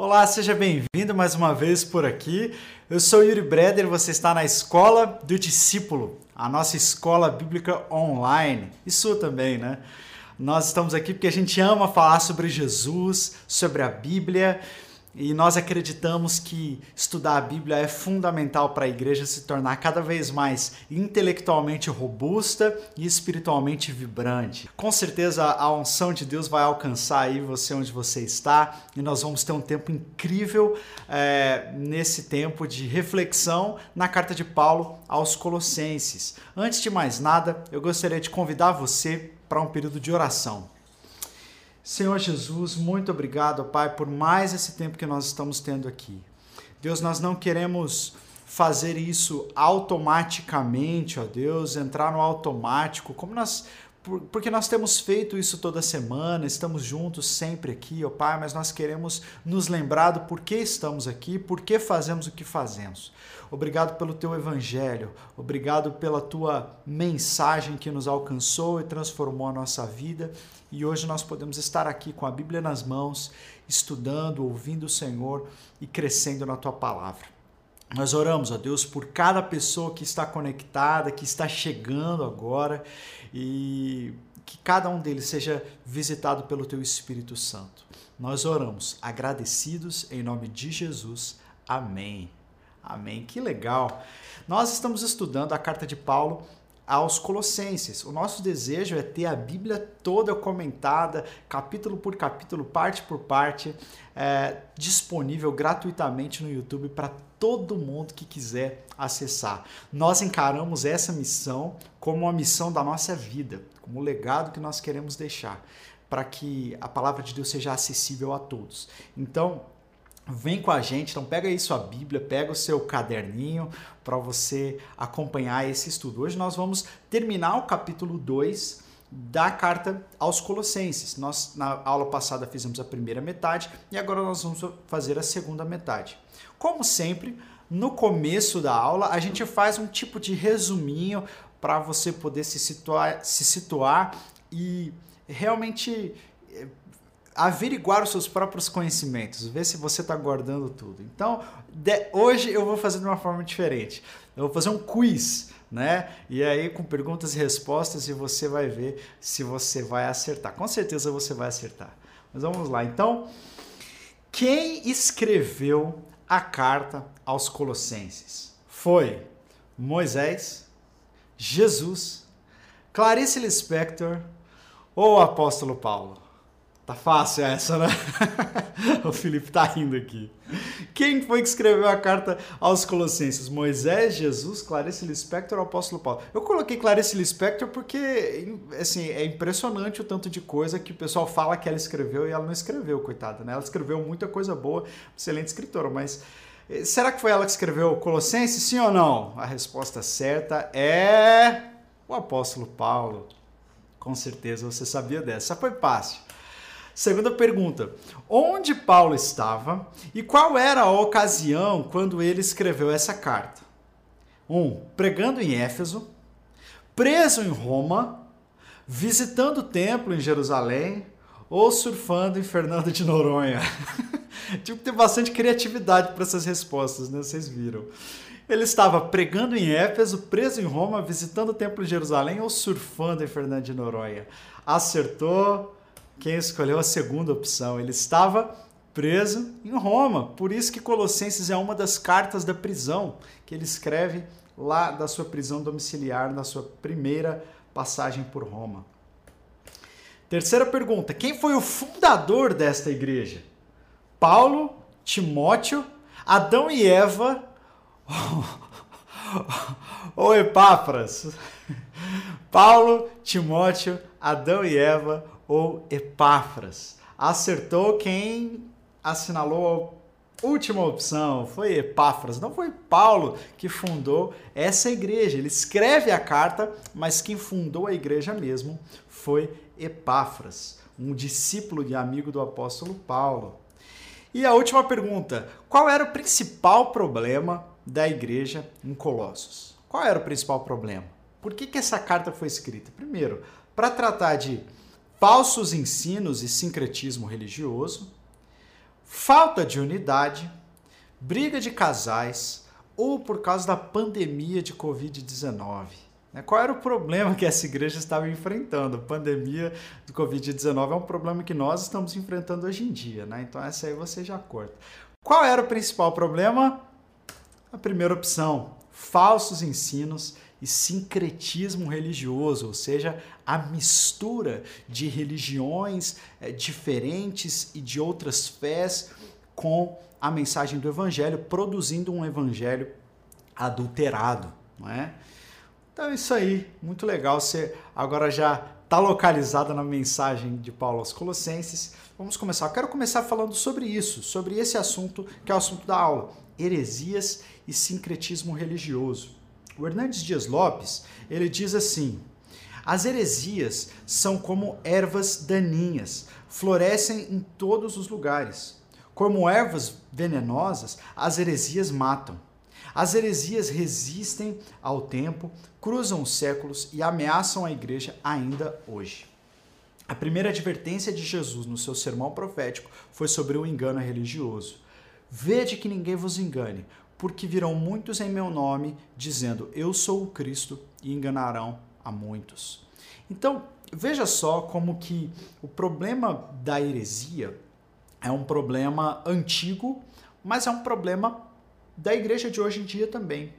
Olá, seja bem-vindo mais uma vez por aqui. Eu sou Yuri Breder, você está na Escola do Discípulo, a nossa escola bíblica online. Sua também, né? Nós estamos aqui porque a gente ama falar sobre Jesus, sobre a Bíblia e nós acreditamos que estudar a Bíblia é fundamental para a igreja se tornar cada vez mais intelectualmente robusta e espiritualmente vibrante. Com certeza a unção de Deus vai alcançar aí você onde você está e nós vamos ter um tempo incrível é, nesse tempo de reflexão na carta de Paulo aos Colossenses. Antes de mais nada, eu gostaria de convidar você para um período de oração. Senhor Jesus, muito obrigado, Pai, por mais esse tempo que nós estamos tendo aqui. Deus, nós não queremos fazer isso automaticamente, ó Deus, entrar no automático, como nós porque nós temos feito isso toda semana, estamos juntos sempre aqui, ó Pai, mas nós queremos nos lembrar do porquê estamos aqui, por que fazemos o que fazemos. Obrigado pelo teu evangelho, obrigado pela tua mensagem que nos alcançou e transformou a nossa vida. E hoje nós podemos estar aqui com a Bíblia nas mãos, estudando, ouvindo o Senhor e crescendo na tua palavra. Nós oramos, ó Deus, por cada pessoa que está conectada, que está chegando agora e que cada um deles seja visitado pelo teu Espírito Santo. Nós oramos agradecidos em nome de Jesus. Amém. Amém. Que legal. Nós estamos estudando a carta de Paulo aos Colossenses. O nosso desejo é ter a Bíblia toda comentada, capítulo por capítulo, parte por parte, é, disponível gratuitamente no YouTube para todo mundo que quiser acessar. Nós encaramos essa missão como uma missão da nossa vida, como um legado que nós queremos deixar, para que a palavra de Deus seja acessível a todos. Então, Vem com a gente, então pega aí sua Bíblia, pega o seu caderninho para você acompanhar esse estudo. Hoje nós vamos terminar o capítulo 2 da carta aos Colossenses. Nós na aula passada fizemos a primeira metade e agora nós vamos fazer a segunda metade. Como sempre, no começo da aula a gente faz um tipo de resuminho para você poder se situar, se situar e realmente eh, averiguar os seus próprios conhecimentos, ver se você está guardando tudo. Então, de, hoje eu vou fazer de uma forma diferente. Eu vou fazer um quiz, né? E aí com perguntas e respostas e você vai ver se você vai acertar. Com certeza você vai acertar. Mas vamos lá. Então, quem escreveu a carta aos Colossenses? Foi Moisés, Jesus, Clarice Lispector ou o apóstolo Paulo? Tá fácil essa, né? o Felipe tá rindo aqui. Quem foi que escreveu a carta aos Colossenses? Moisés, Jesus, Clarice Lispector ou Apóstolo Paulo? Eu coloquei Clarice Lispector porque, assim, é impressionante o tanto de coisa que o pessoal fala que ela escreveu e ela não escreveu, coitada, né? Ela escreveu muita coisa boa, excelente escritora, mas eh, será que foi ela que escreveu Colossenses, sim ou não? A resposta certa é o Apóstolo Paulo. Com certeza você sabia dessa. Foi fácil. Segunda pergunta: onde Paulo estava e qual era a ocasião quando ele escreveu essa carta? 1. Um, pregando em Éfeso, preso em Roma, visitando o templo em Jerusalém ou surfando em Fernando de Noronha? Tive que ter bastante criatividade para essas respostas, né? Vocês viram. Ele estava pregando em Éfeso, preso em Roma, visitando o templo em Jerusalém ou surfando em Fernando de Noronha? Acertou quem escolheu a segunda opção. Ele estava preso em Roma. Por isso que Colossenses é uma das cartas da prisão que ele escreve lá da sua prisão domiciliar, na sua primeira passagem por Roma. Terceira pergunta: quem foi o fundador desta igreja? Paulo, Timóteo, Adão e Eva ou Epáfras? Paulo, Timóteo, Adão e Eva ou Epáfras? Acertou quem assinalou a última opção, foi Epáfras, não foi Paulo que fundou essa igreja. Ele escreve a carta, mas quem fundou a igreja mesmo foi Epáfras, um discípulo e amigo do apóstolo Paulo. E a última pergunta: qual era o principal problema da igreja em Colossos? Qual era o principal problema? Por que, que essa carta foi escrita? Primeiro, para tratar de falsos ensinos e sincretismo religioso, falta de unidade, briga de casais ou por causa da pandemia de Covid-19. Né? Qual era o problema que essa igreja estava enfrentando? A pandemia do Covid-19 é um problema que nós estamos enfrentando hoje em dia, né? Então essa aí você já corta. Qual era o principal problema? A primeira opção, falsos ensinos e sincretismo religioso, ou seja, a mistura de religiões é, diferentes e de outras fés com a mensagem do evangelho, produzindo um evangelho adulterado, não é? Então é isso aí, muito legal. Você agora já está localizada na mensagem de Paulo aos Colossenses. Vamos começar. Eu quero começar falando sobre isso, sobre esse assunto que é o assunto da aula: heresias e sincretismo religioso. O Hernandes Dias Lopes ele diz assim: as heresias são como ervas daninhas, florescem em todos os lugares. Como ervas venenosas, as heresias matam. As heresias resistem ao tempo, cruzam os séculos e ameaçam a igreja ainda hoje. A primeira advertência de Jesus no seu sermão profético foi sobre o engano religioso. Vede que ninguém vos engane, porque virão muitos em meu nome, dizendo: Eu sou o Cristo, e enganarão a muitos. Então, veja só como que o problema da heresia é um problema antigo, mas é um problema da igreja de hoje em dia também.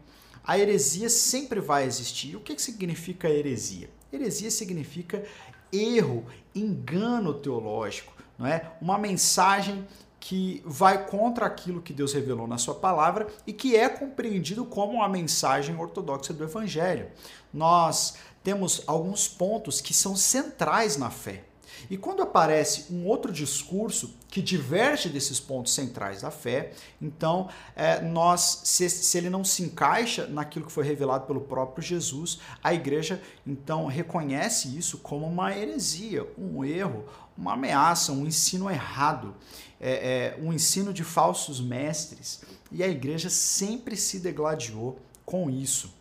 A heresia sempre vai existir. O que, significa heresia? Heresia significa erro, engano teológico, não é? Uma mensagem que vai contra aquilo que Deus revelou na sua palavra e que é compreendido como uma mensagem ortodoxa do evangelho. Nós temos alguns pontos que são centrais na fé. E quando aparece um outro discurso que diverge desses pontos centrais da fé, então é, nós, se, se ele não se encaixa naquilo que foi revelado pelo próprio Jesus, a igreja então reconhece isso como uma heresia, um erro, uma ameaça, um ensino errado, é, é, um ensino de falsos mestres. E a igreja sempre se degladiou com isso.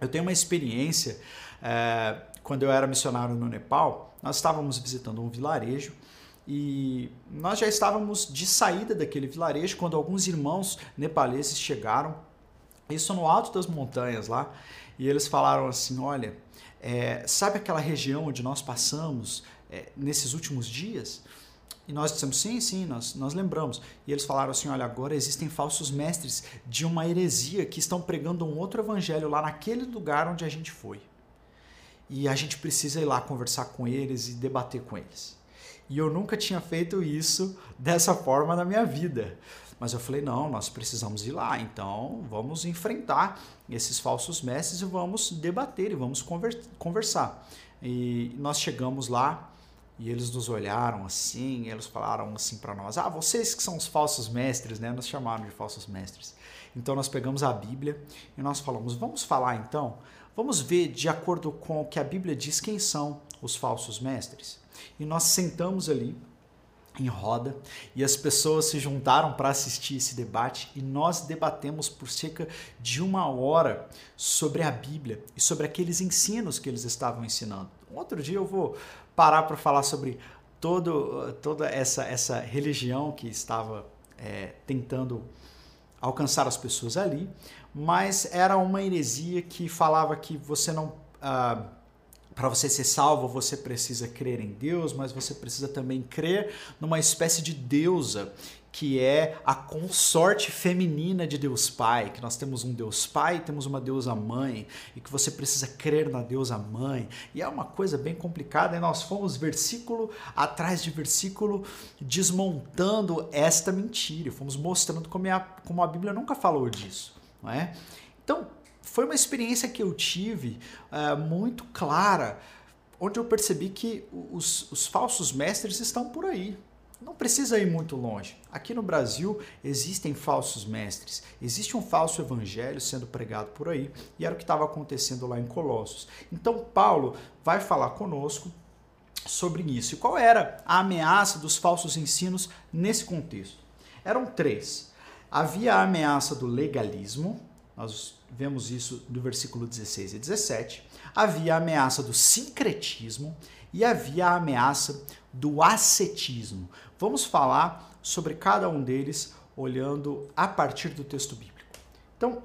Eu tenho uma experiência é, quando eu era missionário no Nepal, nós estávamos visitando um vilarejo e nós já estávamos de saída daquele vilarejo quando alguns irmãos nepaleses chegaram, isso no alto das montanhas lá, e eles falaram assim: Olha, é, sabe aquela região onde nós passamos é, nesses últimos dias? E nós dissemos, sim, sim, nós, nós lembramos. E eles falaram assim: olha, agora existem falsos mestres de uma heresia que estão pregando um outro evangelho lá naquele lugar onde a gente foi e a gente precisa ir lá conversar com eles e debater com eles. E eu nunca tinha feito isso dessa forma na minha vida. Mas eu falei: não, nós precisamos ir lá, então vamos enfrentar esses falsos mestres e vamos debater e vamos conversar. E nós chegamos lá e eles nos olharam assim, eles falaram assim para nós: ah, vocês que são os falsos mestres, né? Nos chamaram de falsos mestres. Então nós pegamos a Bíblia e nós falamos: vamos falar então Vamos ver, de acordo com o que a Bíblia diz, quem são os falsos mestres. E nós sentamos ali em roda e as pessoas se juntaram para assistir esse debate e nós debatemos por cerca de uma hora sobre a Bíblia e sobre aqueles ensinos que eles estavam ensinando. Outro dia eu vou parar para falar sobre todo, toda essa, essa religião que estava é, tentando alcançar as pessoas ali, mas era uma heresia que falava que você não. Ah, para você ser salvo, você precisa crer em Deus, mas você precisa também crer numa espécie de deusa que é a consorte feminina de Deus Pai, que nós temos um Deus Pai, temos uma deusa mãe, e que você precisa crer na deusa mãe. E é uma coisa bem complicada, e nós fomos versículo atrás de versículo desmontando esta mentira, fomos mostrando como, é a, como a Bíblia nunca falou disso não é? Então, foi uma experiência que eu tive uh, muito clara, onde eu percebi que os, os falsos mestres estão por aí. Não precisa ir muito longe. Aqui no Brasil existem falsos mestres, existe um falso evangelho sendo pregado por aí, e era o que estava acontecendo lá em Colossos. Então, Paulo vai falar conosco sobre isso. E qual era a ameaça dos falsos ensinos nesse contexto? Eram três. Havia a ameaça do legalismo, nós vemos isso do versículo 16 e 17. Havia a ameaça do sincretismo e havia a ameaça do ascetismo. Vamos falar sobre cada um deles, olhando a partir do texto bíblico. Então,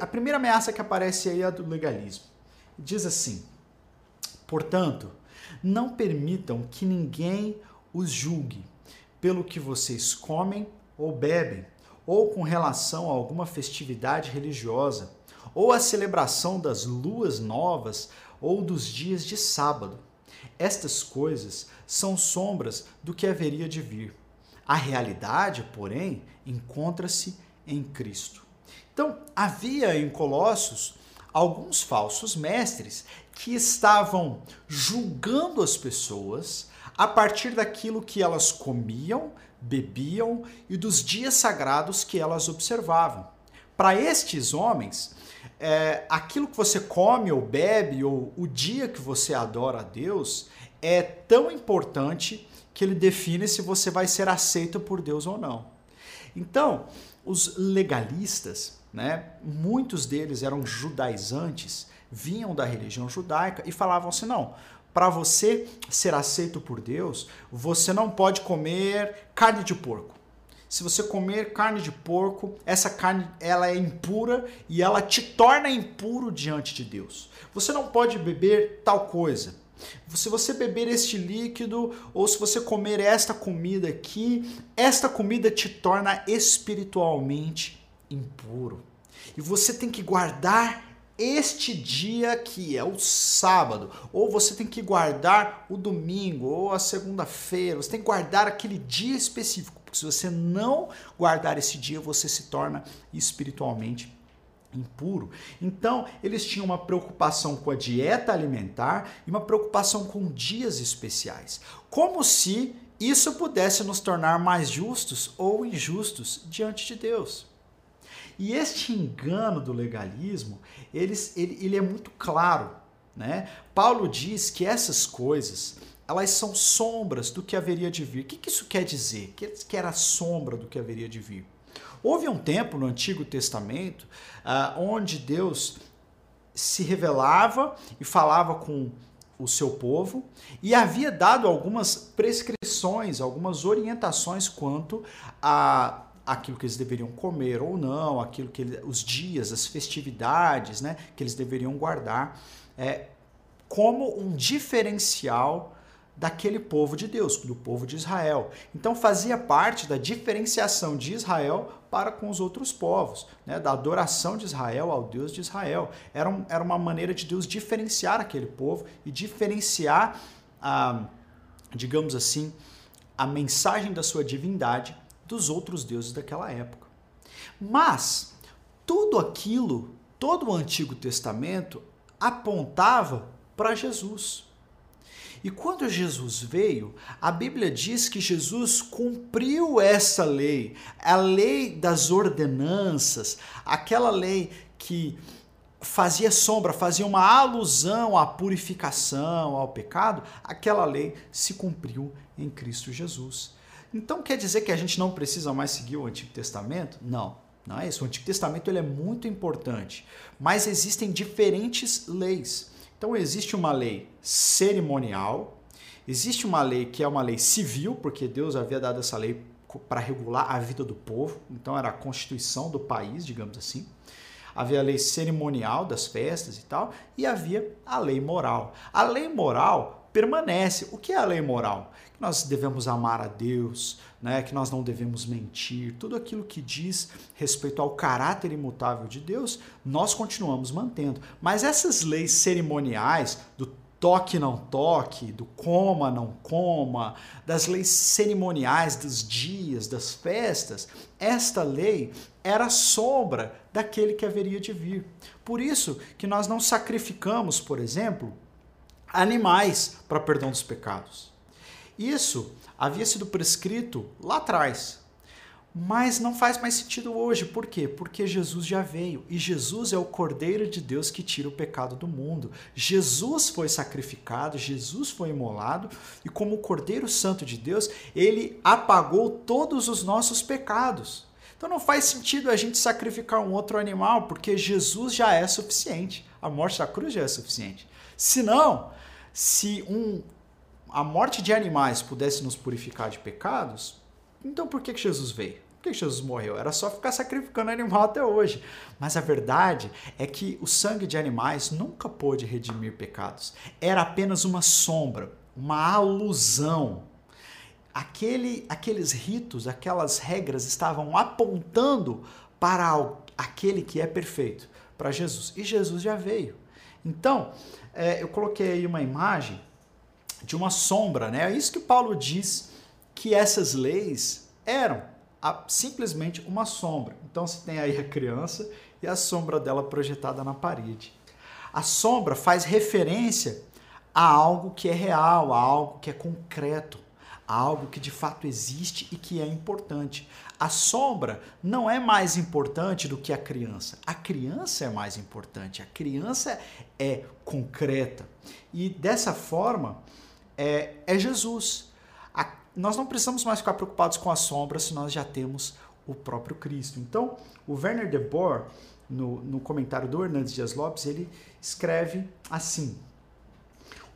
a primeira ameaça que aparece aí é a do legalismo. Diz assim: Portanto, não permitam que ninguém os julgue pelo que vocês comem ou bebem, ou com relação a alguma festividade religiosa, ou a celebração das luas novas ou dos dias de sábado. Estas coisas são sombras do que haveria de vir. A realidade, porém, encontra-se em Cristo. Então, havia em Colossos alguns falsos mestres que estavam julgando as pessoas a partir daquilo que elas comiam, bebiam e dos dias sagrados que elas observavam. Para estes homens, é, aquilo que você come ou bebe, ou o dia que você adora a Deus, é tão importante que ele define se você vai ser aceito por Deus ou não. Então, os legalistas, né, muitos deles eram judaizantes, vinham da religião judaica e falavam assim: não, para você ser aceito por Deus, você não pode comer carne de porco se você comer carne de porco, essa carne ela é impura e ela te torna impuro diante de Deus. Você não pode beber tal coisa. Se você beber este líquido ou se você comer esta comida aqui, esta comida te torna espiritualmente impuro. E você tem que guardar este dia que é o sábado, ou você tem que guardar o domingo ou a segunda-feira, você tem que guardar aquele dia específico, porque se você não guardar esse dia, você se torna espiritualmente impuro. Então, eles tinham uma preocupação com a dieta alimentar e uma preocupação com dias especiais, como se isso pudesse nos tornar mais justos ou injustos diante de Deus. E este engano do legalismo, ele, ele, ele é muito claro. Né? Paulo diz que essas coisas elas são sombras do que haveria de vir. O que, que isso quer dizer? Que, era sombra do que haveria de vir. Houve um tempo no Antigo Testamento uh, onde Deus se revelava e falava com o seu povo e havia dado algumas prescrições, algumas orientações quanto a aquilo que eles deveriam comer ou não, aquilo que ele, os dias, as festividades, né, que eles deveriam guardar, é, como um diferencial daquele povo de Deus, do povo de Israel. Então fazia parte da diferenciação de Israel para com os outros povos, né, da adoração de Israel ao Deus de Israel. Era, um, era uma maneira de Deus diferenciar aquele povo e diferenciar, a, digamos assim, a mensagem da sua divindade dos outros deuses daquela época. Mas tudo aquilo, todo o Antigo Testamento apontava para Jesus. E quando Jesus veio, a Bíblia diz que Jesus cumpriu essa lei, a lei das ordenanças, aquela lei que fazia sombra, fazia uma alusão à purificação, ao pecado, aquela lei se cumpriu em Cristo Jesus. Então quer dizer que a gente não precisa mais seguir o Antigo Testamento? Não, não é isso. O Antigo Testamento ele é muito importante, mas existem diferentes leis. Então existe uma lei cerimonial, existe uma lei que é uma lei civil, porque Deus havia dado essa lei para regular a vida do povo, então era a constituição do país, digamos assim. Havia a lei cerimonial das festas e tal, e havia a lei moral. A lei moral permanece. O que é a lei moral? Que nós devemos amar a Deus, né? que nós não devemos mentir, tudo aquilo que diz respeito ao caráter imutável de Deus, nós continuamos mantendo. Mas essas leis cerimoniais do toque não toque, do coma não coma, das leis cerimoniais dos dias, das festas, esta lei era sombra daquele que haveria de vir. Por isso que nós não sacrificamos, por exemplo, animais para perdão dos pecados. Isso havia sido prescrito lá atrás, mas não faz mais sentido hoje. Por quê? Porque Jesus já veio e Jesus é o Cordeiro de Deus que tira o pecado do mundo. Jesus foi sacrificado, Jesus foi imolado e, como o Cordeiro Santo de Deus, ele apagou todos os nossos pecados. Então não faz sentido a gente sacrificar um outro animal, porque Jesus já é suficiente. A morte da cruz já é suficiente. Se não, se um, a morte de animais pudesse nos purificar de pecados, então por que Jesus veio? Por que Jesus morreu? Era só ficar sacrificando animal até hoje. Mas a verdade é que o sangue de animais nunca pôde redimir pecados. Era apenas uma sombra, uma alusão. Aquele, aqueles ritos, aquelas regras estavam apontando para aquele que é perfeito, para Jesus. E Jesus já veio. Então, é, eu coloquei aí uma imagem de uma sombra, né? É isso que Paulo diz que essas leis eram a, simplesmente uma sombra. Então você tem aí a criança e a sombra dela projetada na parede. A sombra faz referência a algo que é real, a algo que é concreto, algo que de fato existe e que é importante. A sombra não é mais importante do que a criança. A criança é mais importante. A criança é concreta. E dessa forma, é, é Jesus nós não precisamos mais ficar preocupados com a sombra se nós já temos o próprio Cristo. Então, o Werner de Boer, no, no comentário do Hernandes Dias Lopes, ele escreve assim: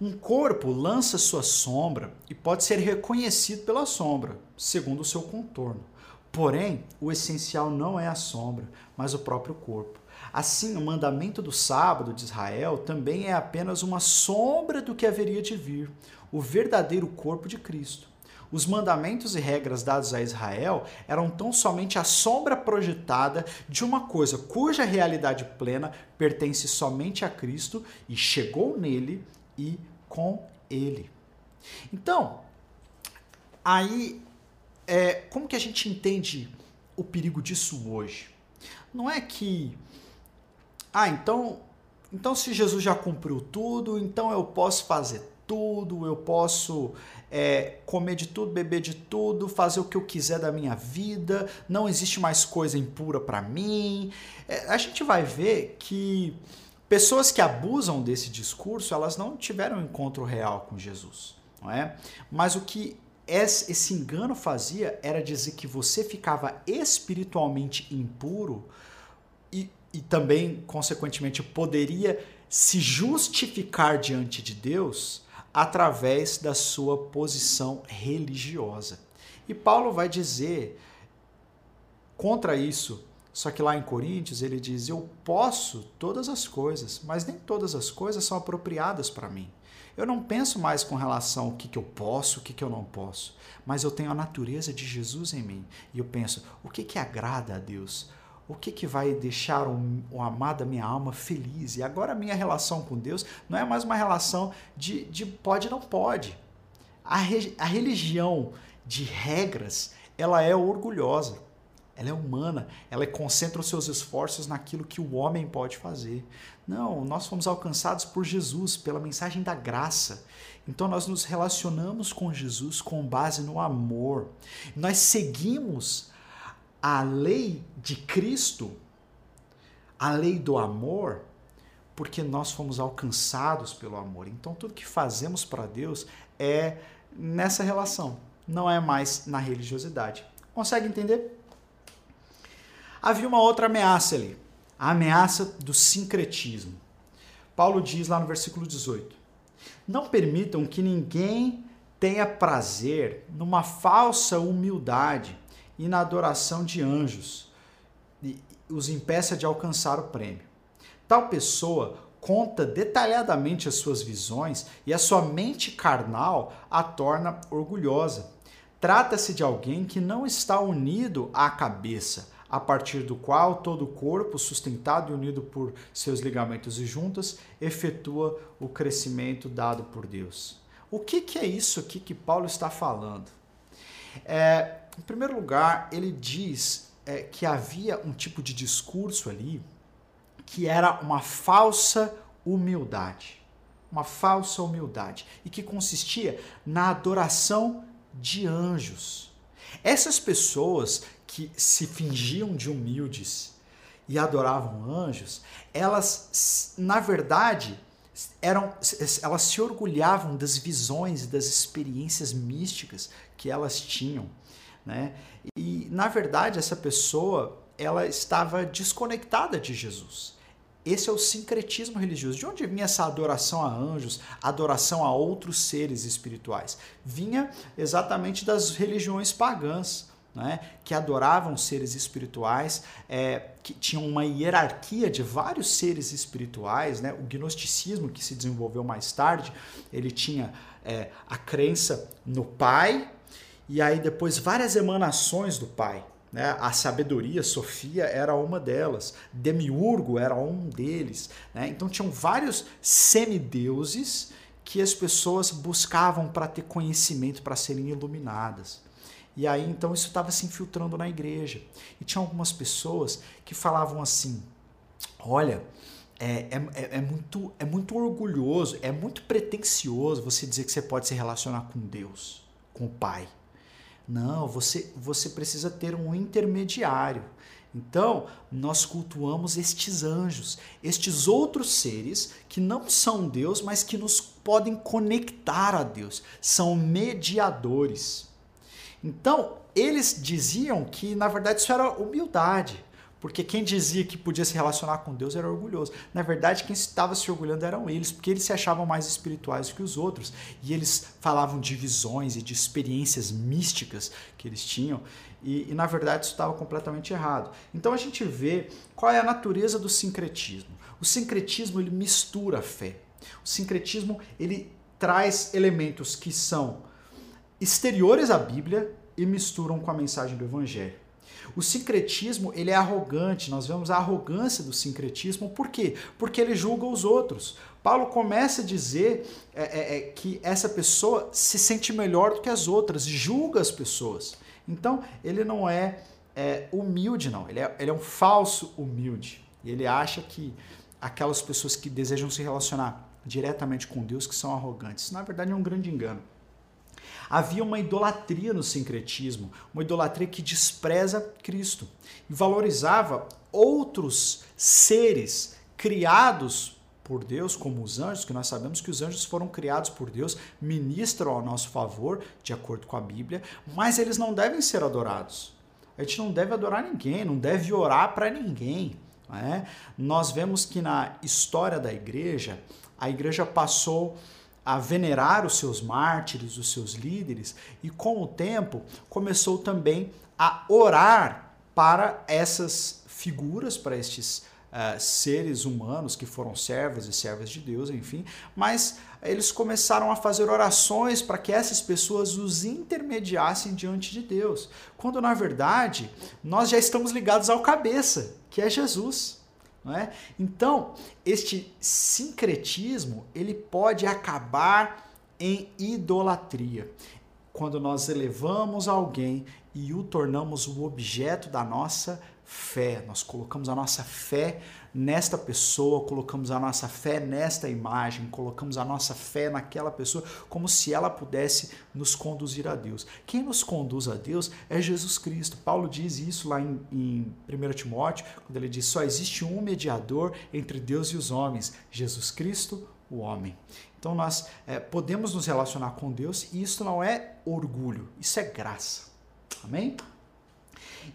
Um corpo lança sua sombra e pode ser reconhecido pela sombra, segundo o seu contorno. Porém, o essencial não é a sombra, mas o próprio corpo. Assim, o mandamento do sábado de Israel também é apenas uma sombra do que haveria de vir, o verdadeiro corpo de Cristo. Os mandamentos e regras dados a Israel eram tão somente a sombra projetada de uma coisa cuja realidade plena pertence somente a Cristo e chegou nele e com ele. Então, aí, é, como que a gente entende o perigo disso hoje? Não é que, ah, então, então se Jesus já cumpriu tudo, então eu posso fazer tudo, eu posso é, comer de tudo, beber de tudo, fazer o que eu quiser da minha vida, não existe mais coisa impura para mim. É, a gente vai ver que pessoas que abusam desse discurso, elas não tiveram um encontro real com Jesus, não é? Mas o que esse engano fazia era dizer que você ficava espiritualmente impuro e, e também, consequentemente, poderia se justificar diante de Deus através da sua posição religiosa. E Paulo vai dizer contra isso, só que lá em Coríntios ele diz: Eu posso todas as coisas, mas nem todas as coisas são apropriadas para mim. Eu não penso mais com relação ao que, que eu posso, o que, que eu não posso, mas eu tenho a natureza de Jesus em mim. E eu penso: o que, que agrada a Deus? o que, que vai deixar o, o amado minha alma feliz? E agora a minha relação com Deus não é mais uma relação de, de pode não pode. A, re, a religião de regras, ela é orgulhosa, ela é humana, ela concentra os seus esforços naquilo que o homem pode fazer. Não, nós fomos alcançados por Jesus, pela mensagem da graça. Então nós nos relacionamos com Jesus com base no amor. Nós seguimos a lei de Cristo, a lei do amor, porque nós fomos alcançados pelo amor. Então tudo que fazemos para Deus é nessa relação, não é mais na religiosidade. Consegue entender? Havia uma outra ameaça ali, a ameaça do sincretismo. Paulo diz lá no versículo 18: Não permitam que ninguém tenha prazer numa falsa humildade e na adoração de anjos, e os impeça de alcançar o prêmio. Tal pessoa conta detalhadamente as suas visões e a sua mente carnal a torna orgulhosa. Trata-se de alguém que não está unido à cabeça, a partir do qual todo o corpo, sustentado e unido por seus ligamentos e juntas, efetua o crescimento dado por Deus. O que, que é isso aqui que Paulo está falando? É, em primeiro lugar, ele diz é, que havia um tipo de discurso ali que era uma falsa humildade. Uma falsa humildade. E que consistia na adoração de anjos. Essas pessoas que se fingiam de humildes e adoravam anjos, elas, na verdade, eram, elas se orgulhavam das visões e das experiências místicas que elas tinham. Né? E, na verdade, essa pessoa ela estava desconectada de Jesus. Esse é o sincretismo religioso. De onde vinha essa adoração a anjos, adoração a outros seres espirituais? Vinha exatamente das religiões pagãs. Né, que adoravam seres espirituais, é, que tinham uma hierarquia de vários seres espirituais. Né? O gnosticismo, que se desenvolveu mais tarde, ele tinha é, a crença no Pai e aí depois várias emanações do Pai. Né? A sabedoria, Sofia, era uma delas. Demiurgo era um deles. Né? Então tinham vários semideuses que as pessoas buscavam para ter conhecimento, para serem iluminadas. E aí então isso estava se infiltrando na igreja. E tinha algumas pessoas que falavam assim: olha, é, é, é, é, muito, é muito orgulhoso, é muito pretencioso você dizer que você pode se relacionar com Deus, com o Pai. Não, você, você precisa ter um intermediário. Então, nós cultuamos estes anjos, estes outros seres que não são Deus, mas que nos podem conectar a Deus, são mediadores. Então, eles diziam que, na verdade, isso era humildade. Porque quem dizia que podia se relacionar com Deus era orgulhoso. Na verdade, quem estava se orgulhando eram eles, porque eles se achavam mais espirituais que os outros. E eles falavam de visões e de experiências místicas que eles tinham. E, e na verdade, isso estava completamente errado. Então a gente vê qual é a natureza do sincretismo. O sincretismo ele mistura a fé. O sincretismo ele traz elementos que são exteriores à Bíblia e misturam com a mensagem do Evangelho. O sincretismo ele é arrogante, nós vemos a arrogância do sincretismo, por quê? Porque ele julga os outros. Paulo começa a dizer é, é, é, que essa pessoa se sente melhor do que as outras, julga as pessoas. Então ele não é, é humilde, não, ele é, ele é um falso humilde. Ele acha que aquelas pessoas que desejam se relacionar diretamente com Deus que são arrogantes. Na verdade é um grande engano. Havia uma idolatria no sincretismo, uma idolatria que despreza Cristo e valorizava outros seres criados por Deus, como os anjos, que nós sabemos que os anjos foram criados por Deus, ministram ao nosso favor, de acordo com a Bíblia, mas eles não devem ser adorados. A gente não deve adorar ninguém, não deve orar para ninguém. É? Nós vemos que na história da igreja, a igreja passou a venerar os seus mártires, os seus líderes, e com o tempo começou também a orar para essas figuras, para estes uh, seres humanos que foram servos e servas de Deus, enfim, mas eles começaram a fazer orações para que essas pessoas os intermediassem diante de Deus, quando na verdade nós já estamos ligados ao cabeça, que é Jesus. Não é? Então, este sincretismo ele pode acabar em idolatria. Quando nós elevamos alguém e o tornamos o objeto da nossa fé, nós colocamos a nossa fé nesta pessoa, colocamos a nossa fé nesta imagem, colocamos a nossa fé naquela pessoa, como se ela pudesse nos conduzir a Deus. Quem nos conduz a Deus é Jesus Cristo. Paulo diz isso lá em, em 1 Timóteo, quando ele diz: só existe um mediador entre Deus e os homens, Jesus Cristo, o homem. Então nós é, podemos nos relacionar com Deus e isso não é orgulho, isso é graça. Amém?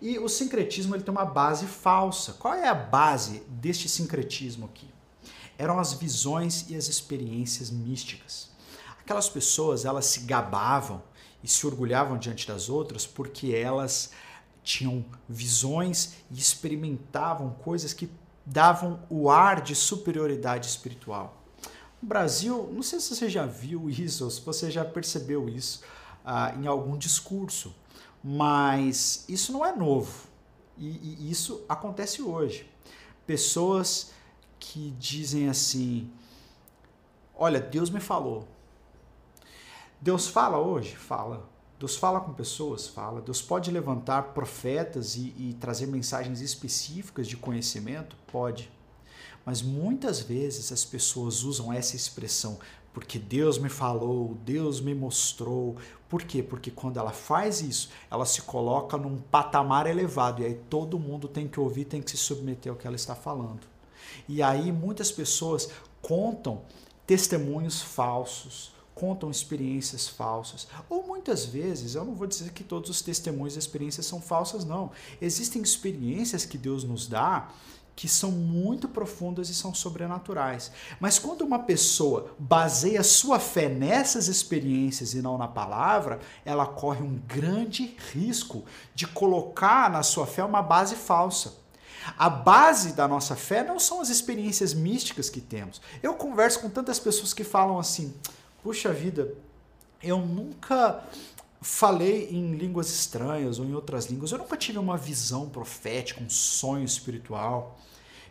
E o sincretismo ele tem uma base falsa. Qual é a base deste sincretismo aqui? Eram as visões e as experiências místicas. Aquelas pessoas, elas se gabavam e se orgulhavam diante das outras porque elas tinham visões e experimentavam coisas que davam o ar de superioridade espiritual. No Brasil, não sei se você já viu isso ou se você já percebeu isso uh, em algum discurso. Mas isso não é novo. E, e isso acontece hoje. Pessoas que dizem assim: Olha, Deus me falou. Deus fala hoje? Fala. Deus fala com pessoas? Fala. Deus pode levantar profetas e, e trazer mensagens específicas de conhecimento? Pode. Mas muitas vezes as pessoas usam essa expressão porque Deus me falou, Deus me mostrou. Por quê? Porque quando ela faz isso, ela se coloca num patamar elevado e aí todo mundo tem que ouvir, tem que se submeter ao que ela está falando. E aí muitas pessoas contam testemunhos falsos, contam experiências falsas. Ou muitas vezes, eu não vou dizer que todos os testemunhos e experiências são falsas, não. Existem experiências que Deus nos dá que são muito profundas e são sobrenaturais. Mas quando uma pessoa baseia sua fé nessas experiências e não na palavra, ela corre um grande risco de colocar na sua fé uma base falsa. A base da nossa fé não são as experiências místicas que temos. Eu converso com tantas pessoas que falam assim: puxa vida, eu nunca falei em línguas estranhas ou em outras línguas, eu nunca tive uma visão profética, um sonho espiritual.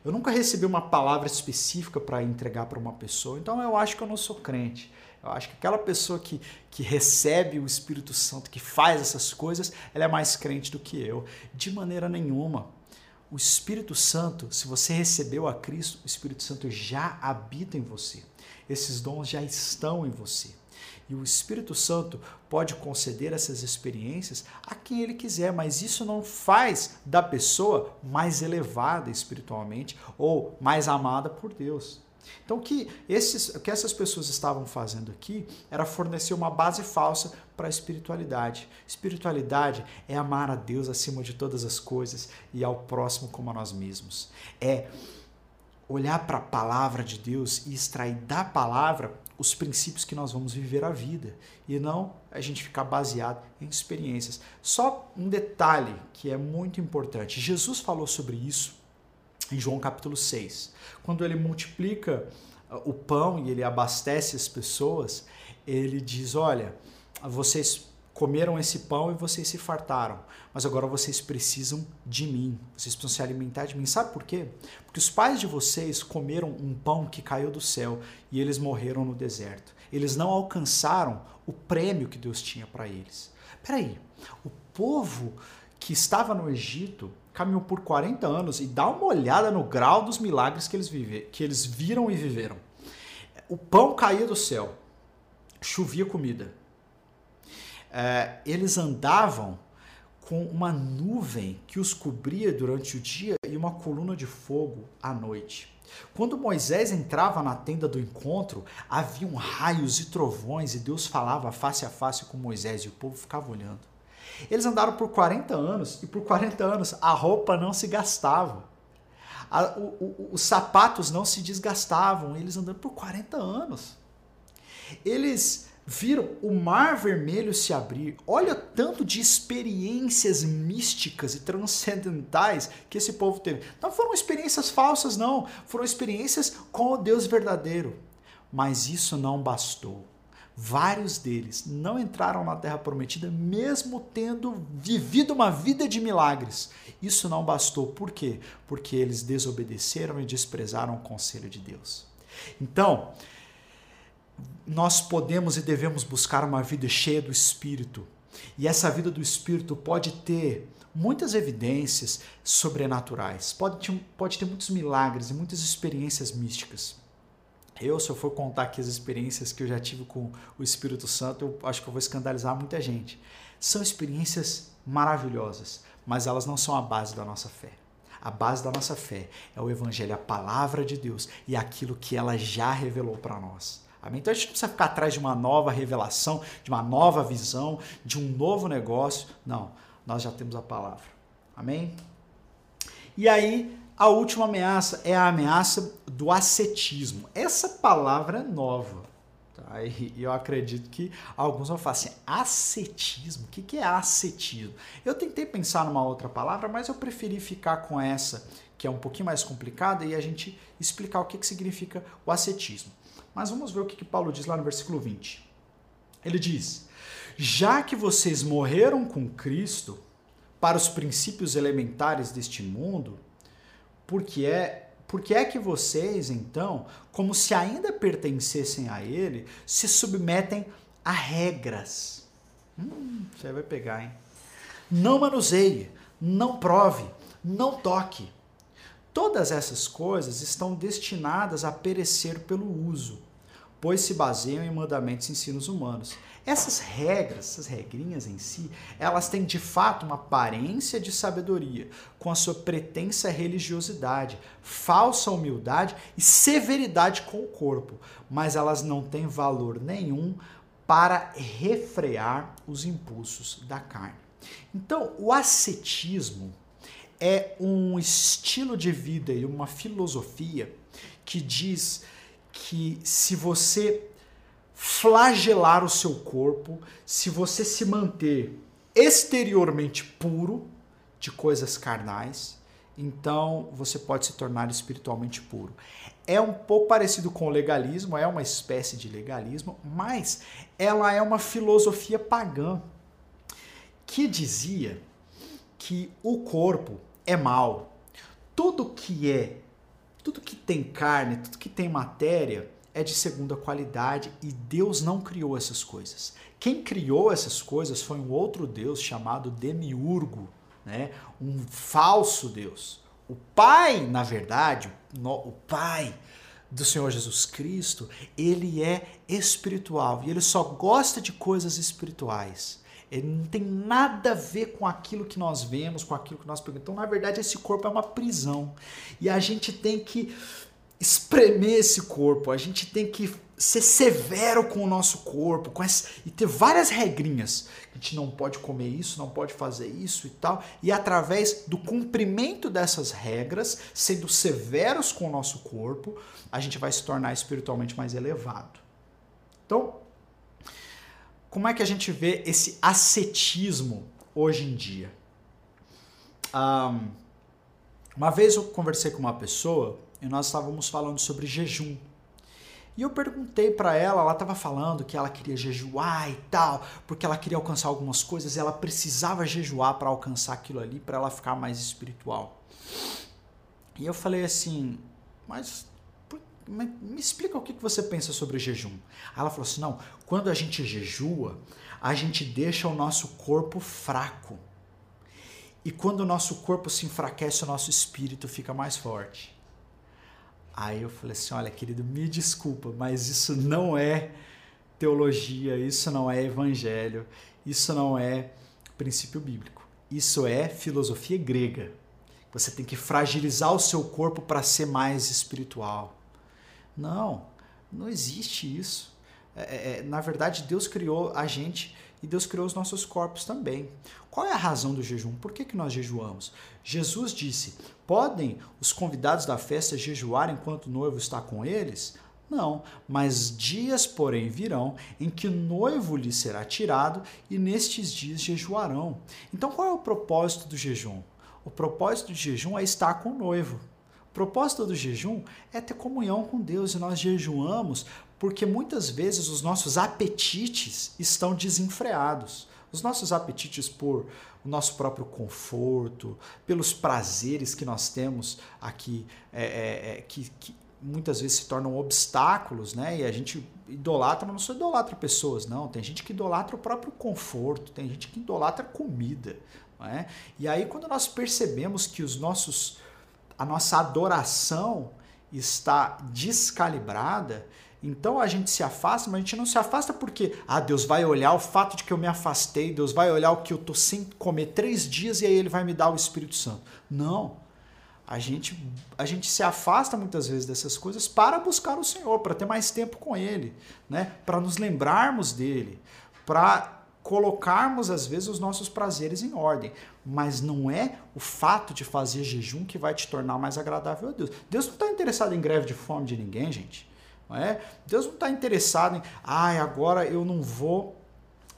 Eu nunca recebi uma palavra específica para entregar para uma pessoa, então eu acho que eu não sou crente. Eu acho que aquela pessoa que, que recebe o Espírito Santo, que faz essas coisas, ela é mais crente do que eu. De maneira nenhuma. O Espírito Santo, se você recebeu a Cristo, o Espírito Santo já habita em você. Esses dons já estão em você. E o Espírito Santo pode conceder essas experiências a quem ele quiser, mas isso não faz da pessoa mais elevada espiritualmente ou mais amada por Deus. Então, que, esses, o que essas pessoas estavam fazendo aqui era fornecer uma base falsa para a espiritualidade. Espiritualidade é amar a Deus acima de todas as coisas e ao próximo como a nós mesmos. É olhar para a palavra de Deus e extrair da palavra os princípios que nós vamos viver a vida e não a gente ficar baseado em experiências. Só um detalhe que é muito importante: Jesus falou sobre isso em João capítulo 6. Quando ele multiplica uh, o pão e ele abastece as pessoas, ele diz: Olha, vocês comeram esse pão e vocês se fartaram, mas agora vocês precisam de mim, vocês precisam se alimentar de mim. Sabe por quê? Porque os pais de vocês comeram um pão que caiu do céu e eles morreram no deserto. Eles não alcançaram o prêmio que Deus tinha para eles. Peraí, o povo que estava no Egito caminhou por 40 anos e dá uma olhada no grau dos milagres que eles, vive, que eles viram e viveram. O pão caía do céu, chovia comida é, eles andavam com uma nuvem que os cobria durante o dia e uma coluna de fogo à noite. Quando Moisés entrava na tenda do encontro, haviam raios e trovões e Deus falava face a face com Moisés e o povo ficava olhando. Eles andaram por 40 anos e por 40 anos a roupa não se gastava. A, o, o, os sapatos não se desgastavam. Eles andando por 40 anos. Eles viram o mar vermelho se abrir. Olha tanto de experiências místicas e transcendentais que esse povo teve. Não foram experiências falsas, não. Foram experiências com o Deus verdadeiro. Mas isso não bastou. Vários deles não entraram na terra prometida, mesmo tendo vivido uma vida de milagres. Isso não bastou. Por quê? Porque eles desobedeceram e desprezaram o conselho de Deus. Então, nós podemos e devemos buscar uma vida cheia do Espírito. E essa vida do Espírito pode ter muitas evidências sobrenaturais, pode ter, pode ter muitos milagres e muitas experiências místicas. Eu, se eu for contar aqui as experiências que eu já tive com o Espírito Santo, eu acho que eu vou escandalizar muita gente. São experiências maravilhosas, mas elas não são a base da nossa fé. A base da nossa fé é o Evangelho, a palavra de Deus e aquilo que ela já revelou para nós. Amém? Então a gente não precisa ficar atrás de uma nova revelação, de uma nova visão, de um novo negócio. Não, nós já temos a palavra. Amém? E aí, a última ameaça é a ameaça do ascetismo. Essa palavra é nova. E eu acredito que alguns vão falar assim: ascetismo? O que é ascetismo? Eu tentei pensar numa outra palavra, mas eu preferi ficar com essa, que é um pouquinho mais complicada, e a gente explicar o que significa o ascetismo. Mas vamos ver o que, que Paulo diz lá no versículo 20. Ele diz: Já que vocês morreram com Cristo para os princípios elementares deste mundo, porque é porque é que vocês, então, como se ainda pertencessem a ele, se submetem a regras? Hum, você vai pegar, hein? Não manuseie, não prove, não toque. Todas essas coisas estão destinadas a perecer pelo uso pois se baseiam em mandamentos e ensinos humanos. Essas regras, essas regrinhas em si, elas têm de fato uma aparência de sabedoria, com a sua pretensa religiosidade, falsa humildade e severidade com o corpo, mas elas não têm valor nenhum para refrear os impulsos da carne. Então, o ascetismo é um estilo de vida e uma filosofia que diz que se você flagelar o seu corpo, se você se manter exteriormente puro de coisas carnais, então você pode se tornar espiritualmente puro. É um pouco parecido com o legalismo, é uma espécie de legalismo, mas ela é uma filosofia pagã que dizia que o corpo é mal. Tudo que é, tudo que tem carne, tudo que tem matéria, é de segunda qualidade e Deus não criou essas coisas. Quem criou essas coisas foi um outro Deus chamado Demiurgo, né? um falso Deus. O Pai, na verdade, o Pai do Senhor Jesus Cristo, ele é espiritual e ele só gosta de coisas espirituais. Ele não tem nada a ver com aquilo que nós vemos, com aquilo que nós pegamos. Então, na verdade, esse corpo é uma prisão. E a gente tem que espremer esse corpo, a gente tem que ser severo com o nosso corpo, com essa, e ter várias regrinhas. A gente não pode comer isso, não pode fazer isso e tal. E através do cumprimento dessas regras, sendo severos com o nosso corpo, a gente vai se tornar espiritualmente mais elevado. Então, como é que a gente vê esse ascetismo hoje em dia? Um, uma vez eu conversei com uma pessoa e nós estávamos falando sobre jejum. E eu perguntei para ela, ela estava falando que ela queria jejuar e tal, porque ela queria alcançar algumas coisas, e ela precisava jejuar para alcançar aquilo ali, para ela ficar mais espiritual. E eu falei assim, mas me explica o que você pensa sobre jejum. Ela falou assim: não, quando a gente jejua, a gente deixa o nosso corpo fraco. E quando o nosso corpo se enfraquece, o nosso espírito fica mais forte. Aí eu falei assim: olha, querido, me desculpa, mas isso não é teologia, isso não é evangelho, isso não é princípio bíblico. Isso é filosofia grega. Você tem que fragilizar o seu corpo para ser mais espiritual. Não, não existe isso. É, é, é, na verdade, Deus criou a gente e Deus criou os nossos corpos também. Qual é a razão do jejum? Por que, que nós jejuamos? Jesus disse: podem os convidados da festa jejuar enquanto o noivo está com eles? Não, mas dias, porém, virão em que o noivo lhe será tirado e nestes dias jejuarão. Então, qual é o propósito do jejum? O propósito do jejum é estar com o noivo. O propósito do jejum é ter comunhão com Deus e nós jejuamos porque muitas vezes os nossos apetites estão desenfreados. Os nossos apetites por o nosso próprio conforto, pelos prazeres que nós temos aqui, é, é, é, que, que, muitas vezes se tornam obstáculos, né? E a gente idolatra, mas não só idolatra pessoas, não. Tem gente que idolatra o próprio conforto, tem gente que idolatra comida, não é? E aí quando nós percebemos que os nossos, a nossa adoração está descalibrada, então a gente se afasta, mas a gente não se afasta porque, ah, Deus vai olhar o fato de que eu me afastei, Deus vai olhar o que eu tô sem comer três dias e aí ele vai me dar o Espírito Santo. Não. A gente, a gente se afasta muitas vezes dessas coisas para buscar o Senhor, para ter mais tempo com Ele, né? para nos lembrarmos dele, para colocarmos às vezes os nossos prazeres em ordem. Mas não é o fato de fazer jejum que vai te tornar mais agradável a Deus. Deus não está interessado em greve de fome de ninguém, gente. Não é? Deus não está interessado em, ai, ah, agora eu não vou.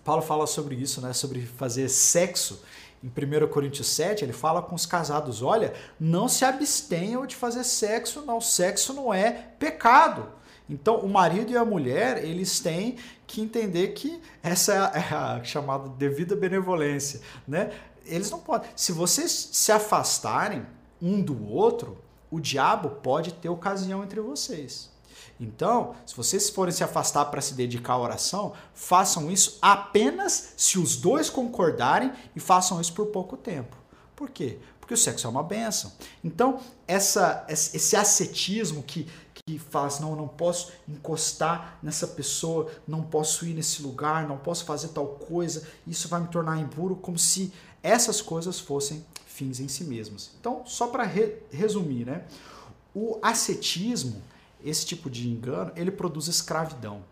Paulo fala sobre isso, né? sobre fazer sexo. Em 1 Coríntios 7, ele fala com os casados: olha, não se abstenham de fazer sexo, não. Sexo não é pecado. Então, o marido e a mulher, eles têm que entender que essa é a chamada devida benevolência, né? Eles não podem. Se vocês se afastarem um do outro, o diabo pode ter ocasião entre vocês. Então, se vocês forem se afastar para se dedicar à oração, façam isso apenas se os dois concordarem e façam isso por pouco tempo. Por quê? Porque o sexo é uma benção. Então, essa, esse ascetismo que, que faz, não, não posso encostar nessa pessoa, não posso ir nesse lugar, não posso fazer tal coisa, isso vai me tornar impuro, como se essas coisas fossem fins em si mesmas. Então, só para re resumir, né? O ascetismo esse tipo de engano, ele produz escravidão.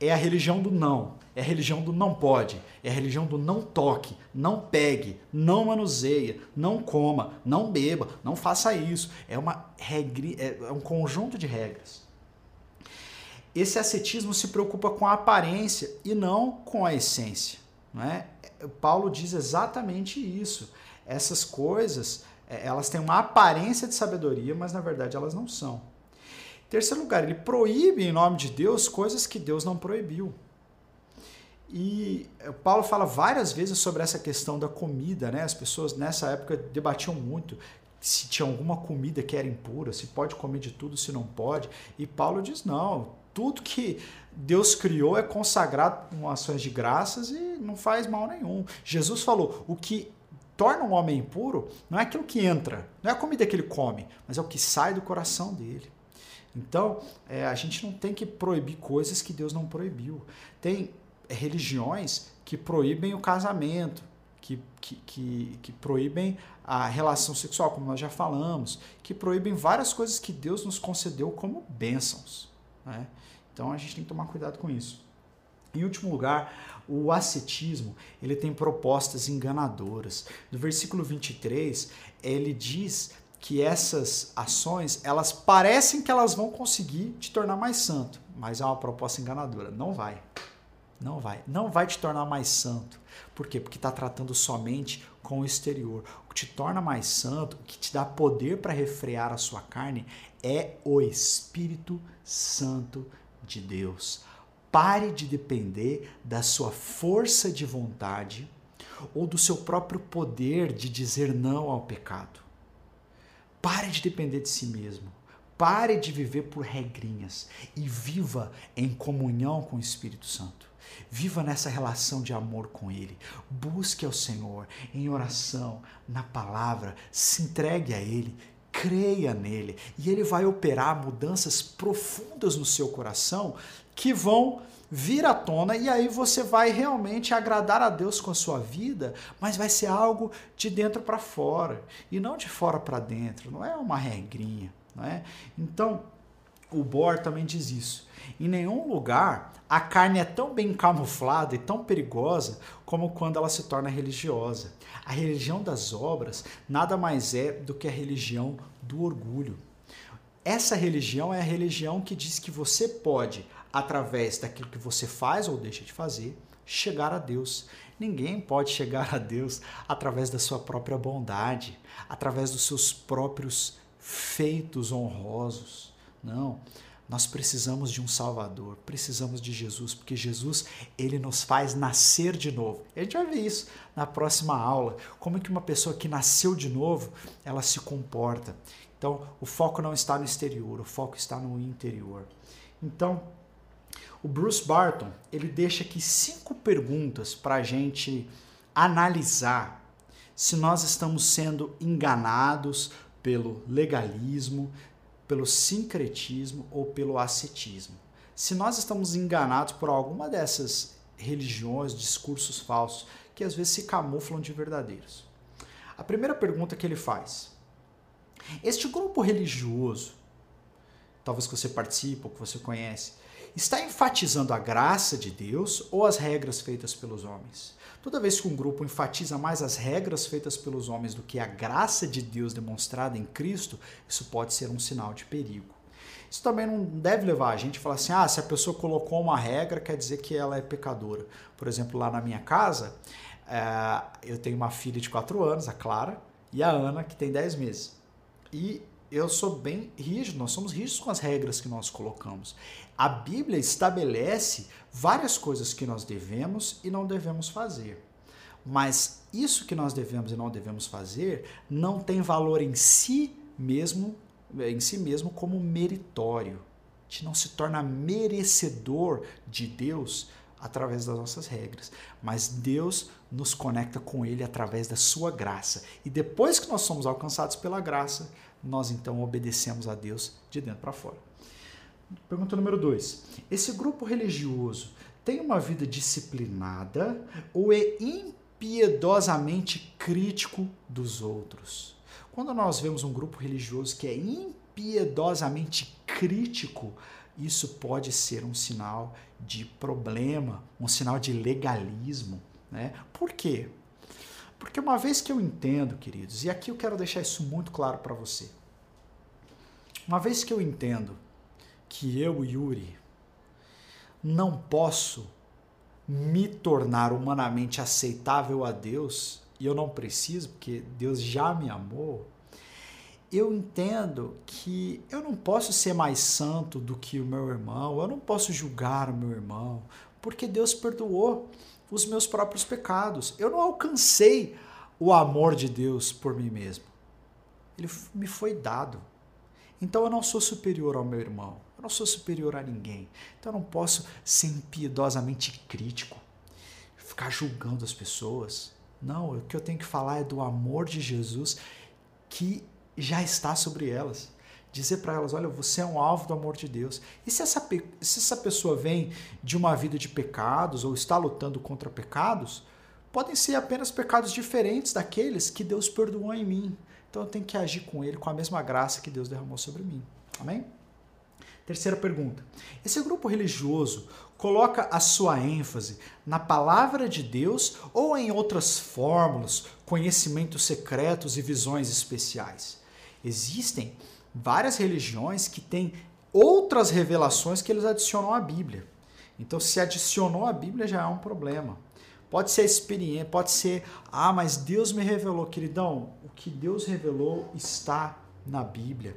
é a religião do não, é a religião do não pode, é a religião do não toque, não pegue, não manuseia, não coma, não beba, não faça isso. É uma regra, é um conjunto de regras. Esse ascetismo se preocupa com a aparência e não com a essência. Não é? Paulo diz exatamente isso. Essas coisas, é, elas têm uma aparência de sabedoria, mas na verdade elas não são. Terceiro lugar, ele proíbe em nome de Deus coisas que Deus não proibiu. E eh, Paulo fala várias vezes sobre essa questão da comida, né? As pessoas nessa época debatiam muito se tinha alguma comida que era impura, se pode comer de tudo, se não pode. E Paulo diz: não, tudo que Deus criou é consagrado com ações de graças e não faz mal nenhum. Jesus falou: o que torna um homem impuro não é aquilo que entra, não é a comida que ele come, mas é o que sai do coração dele. Então, é, a gente não tem que proibir coisas que Deus não proibiu. Tem religiões que proíbem o casamento, que, que, que, que, proíbem a relação sexual, como nós já falamos, que proíbem várias coisas que Deus nos concedeu como bênçãos. Né? Então a gente tem que tomar cuidado com isso. Em último lugar, o ascetismo ele tem propostas enganadoras. No versículo 23, ele diz que essas ações elas parecem que elas vão conseguir te tornar mais santo, mas é uma proposta enganadora. Não vai. Não vai. Não vai te tornar mais santo. Por quê? Porque está tratando somente com o exterior. O que te torna mais santo, o que te dá poder para refrear a sua carne, é o Espírito Santo de Deus. Pare de depender da sua força de vontade ou do seu próprio poder de dizer não ao pecado. Pare de depender de si mesmo. Pare de viver por regrinhas e viva em comunhão com o Espírito Santo. Viva nessa relação de amor com Ele. Busque ao Senhor em oração, na palavra, se entregue a Ele, creia nele e Ele vai operar mudanças profundas no seu coração que vão vir à tona e aí você vai realmente agradar a Deus com a sua vida, mas vai ser algo de dentro para fora e não de fora para dentro, não é uma regrinha, não é? Então, o Bohr também diz isso. Em nenhum lugar a carne é tão bem camuflada e tão perigosa como quando ela se torna religiosa. A religião das obras nada mais é do que a religião do orgulho. Essa religião é a religião que diz que você pode, através daquilo que você faz ou deixa de fazer, chegar a Deus. Ninguém pode chegar a Deus através da sua própria bondade, através dos seus próprios feitos honrosos. Não. Nós precisamos de um Salvador, precisamos de Jesus, porque Jesus ele nos faz nascer de novo. A gente vai ver isso na próxima aula, como é que uma pessoa que nasceu de novo, ela se comporta. Então, o foco não está no exterior, o foco está no interior. Então, o Bruce Barton ele deixa aqui cinco perguntas para a gente analisar se nós estamos sendo enganados pelo legalismo, pelo sincretismo ou pelo ascetismo. Se nós estamos enganados por alguma dessas religiões, discursos falsos, que às vezes se camuflam de verdadeiros. A primeira pergunta que ele faz: Este grupo religioso, talvez que você participa ou que você conhece, está enfatizando a graça de Deus ou as regras feitas pelos homens? Toda vez que um grupo enfatiza mais as regras feitas pelos homens do que a graça de Deus demonstrada em Cristo, isso pode ser um sinal de perigo. Isso também não deve levar a gente a falar assim: ah, se a pessoa colocou uma regra, quer dizer que ela é pecadora. Por exemplo, lá na minha casa, é, eu tenho uma filha de 4 anos, a Clara, e a Ana, que tem 10 meses. E eu sou bem rígido, nós somos rígidos com as regras que nós colocamos. A Bíblia estabelece várias coisas que nós devemos e não devemos fazer. Mas isso que nós devemos e não devemos fazer não tem valor em si mesmo, em si mesmo como meritório. A gente não se torna merecedor de Deus através das nossas regras, mas Deus nos conecta com ele através da sua graça. E depois que nós somos alcançados pela graça, nós então obedecemos a Deus de dentro para fora. Pergunta número 2. Esse grupo religioso tem uma vida disciplinada ou é impiedosamente crítico dos outros? Quando nós vemos um grupo religioso que é impiedosamente crítico isso pode ser um sinal de problema, um sinal de legalismo. Né? Por quê? Porque uma vez que eu entendo, queridos, e aqui eu quero deixar isso muito claro para você. Uma vez que eu entendo que eu, Yuri, não posso me tornar humanamente aceitável a Deus, e eu não preciso, porque Deus já me amou, eu entendo que eu não posso ser mais santo do que o meu irmão, eu não posso julgar o meu irmão, porque Deus perdoou os meus próprios pecados. Eu não alcancei o amor de Deus por mim mesmo. Ele me foi dado. Então eu não sou superior ao meu irmão, eu não sou superior a ninguém. Então eu não posso ser impiedosamente crítico, ficar julgando as pessoas. Não, o que eu tenho que falar é do amor de Jesus que já está sobre elas. Dizer para elas: olha, você é um alvo do amor de Deus. E se essa, se essa pessoa vem de uma vida de pecados ou está lutando contra pecados, podem ser apenas pecados diferentes daqueles que Deus perdoou em mim. Então eu tenho que agir com ele com a mesma graça que Deus derramou sobre mim. Amém? Terceira pergunta. Esse grupo religioso coloca a sua ênfase na palavra de Deus ou em outras fórmulas, conhecimentos secretos e visões especiais? Existem várias religiões que têm outras revelações que eles adicionam à Bíblia. Então, se adicionou à Bíblia, já é um problema. Pode ser experiência, pode ser, ah, mas Deus me revelou, queridão. O que Deus revelou está na Bíblia.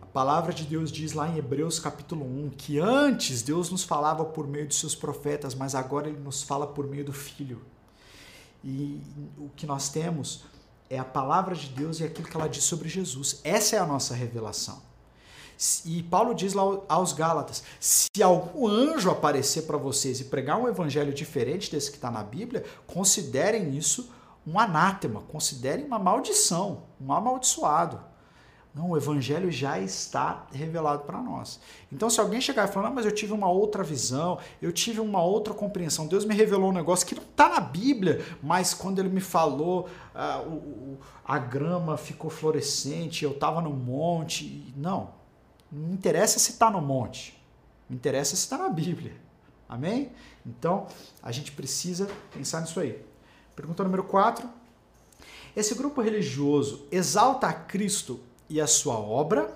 A palavra de Deus diz lá em Hebreus capítulo 1 que antes Deus nos falava por meio de seus profetas, mas agora ele nos fala por meio do Filho. E o que nós temos é a palavra de Deus e aquilo que ela diz sobre Jesus. Essa é a nossa revelação. E Paulo diz lá aos Gálatas: se algum anjo aparecer para vocês e pregar um evangelho diferente desse que está na Bíblia, considerem isso um anátema, considerem uma maldição, um amaldiçoado. Não, o evangelho já está revelado para nós. Então, se alguém chegar e falar, mas eu tive uma outra visão, eu tive uma outra compreensão, Deus me revelou um negócio que não está na Bíblia, mas quando ele me falou, uh, o, a grama ficou florescente, eu estava no monte. Não, não interessa se está no monte, me interessa se está na Bíblia. Amém? Então, a gente precisa pensar nisso aí. Pergunta número 4. Esse grupo religioso exalta a Cristo e a sua obra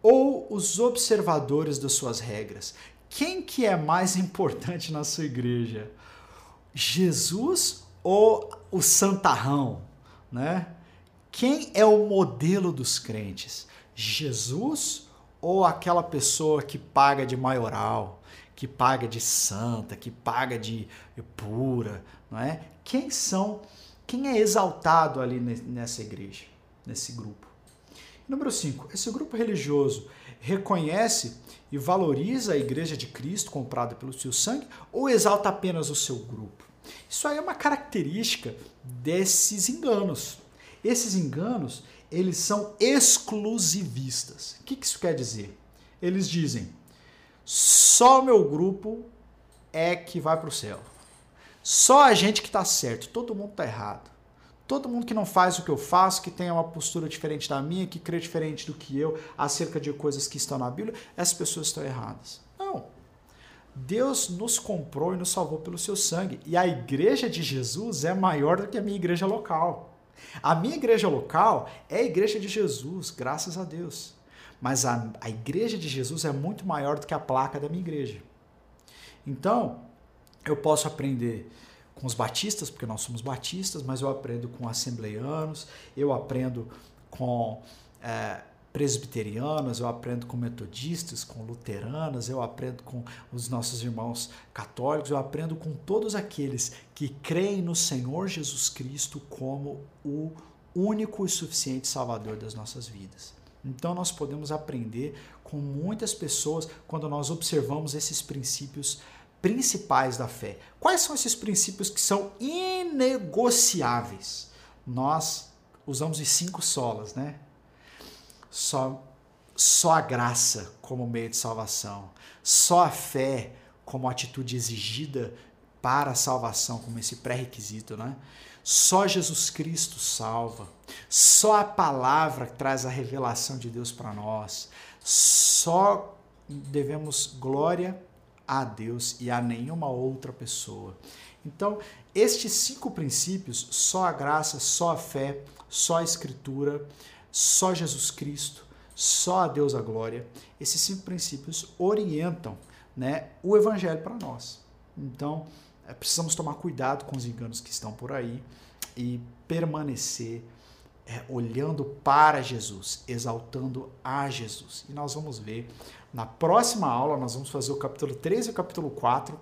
ou os observadores das suas regras? Quem que é mais importante na sua igreja? Jesus ou o santarrão, né? Quem é o modelo dos crentes? Jesus ou aquela pessoa que paga de maioral, que paga de santa, que paga de pura, não é? Quem são, quem é exaltado ali nessa igreja, nesse grupo? Número 5. Esse grupo religioso reconhece e valoriza a igreja de Cristo comprada pelo seu sangue ou exalta apenas o seu grupo? Isso aí é uma característica desses enganos. Esses enganos, eles são exclusivistas. O que isso quer dizer? Eles dizem: só o meu grupo é que vai para o céu. Só a gente que está certo, todo mundo está errado. Todo mundo que não faz o que eu faço, que tem uma postura diferente da minha, que crê diferente do que eu acerca de coisas que estão na Bíblia, essas pessoas estão erradas. Não. Deus nos comprou e nos salvou pelo seu sangue. E a igreja de Jesus é maior do que a minha igreja local. A minha igreja local é a igreja de Jesus, graças a Deus. Mas a, a igreja de Jesus é muito maior do que a placa da minha igreja. Então, eu posso aprender com os batistas, porque nós somos batistas, mas eu aprendo com assembleianos, eu aprendo com é, presbiterianos, eu aprendo com metodistas, com luteranas, eu aprendo com os nossos irmãos católicos, eu aprendo com todos aqueles que creem no Senhor Jesus Cristo como o único e suficiente Salvador das nossas vidas. Então nós podemos aprender com muitas pessoas quando nós observamos esses princípios principais da fé. Quais são esses princípios que são inegociáveis? Nós usamos os cinco solas, né? Só, só a graça como meio de salvação, só a fé como atitude exigida para a salvação, como esse pré-requisito, né? Só Jesus Cristo salva. Só a palavra traz a revelação de Deus para nós. Só devemos glória a Deus e a nenhuma outra pessoa. Então, estes cinco princípios, só a graça, só a fé, só a Escritura, só Jesus Cristo, só a Deus a glória, esses cinco princípios orientam né, o Evangelho para nós. Então, é, precisamos tomar cuidado com os enganos que estão por aí e permanecer é, olhando para Jesus, exaltando a Jesus. E nós vamos ver na próxima aula, nós vamos fazer o capítulo 3 e o capítulo 4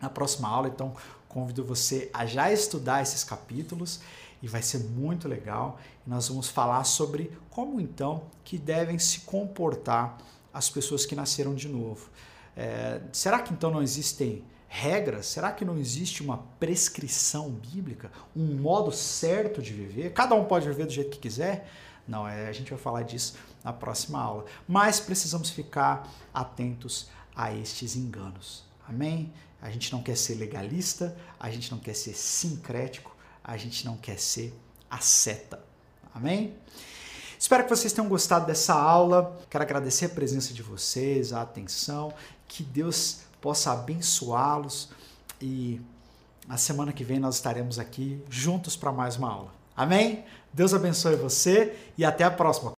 na próxima aula, então convido você a já estudar esses capítulos e vai ser muito legal. Nós vamos falar sobre como então que devem se comportar as pessoas que nasceram de novo. É, será que então não existem regras? Será que não existe uma prescrição bíblica, um modo certo de viver? Cada um pode viver do jeito que quiser? Não, é, a gente vai falar disso na próxima aula. Mas precisamos ficar atentos a estes enganos. Amém? A gente não quer ser legalista, a gente não quer ser sincrético, a gente não quer ser asceta. Amém? Espero que vocês tenham gostado dessa aula. Quero agradecer a presença de vocês, a atenção. Que Deus possa abençoá-los e na semana que vem nós estaremos aqui juntos para mais uma aula. Amém? Deus abençoe você e até a próxima.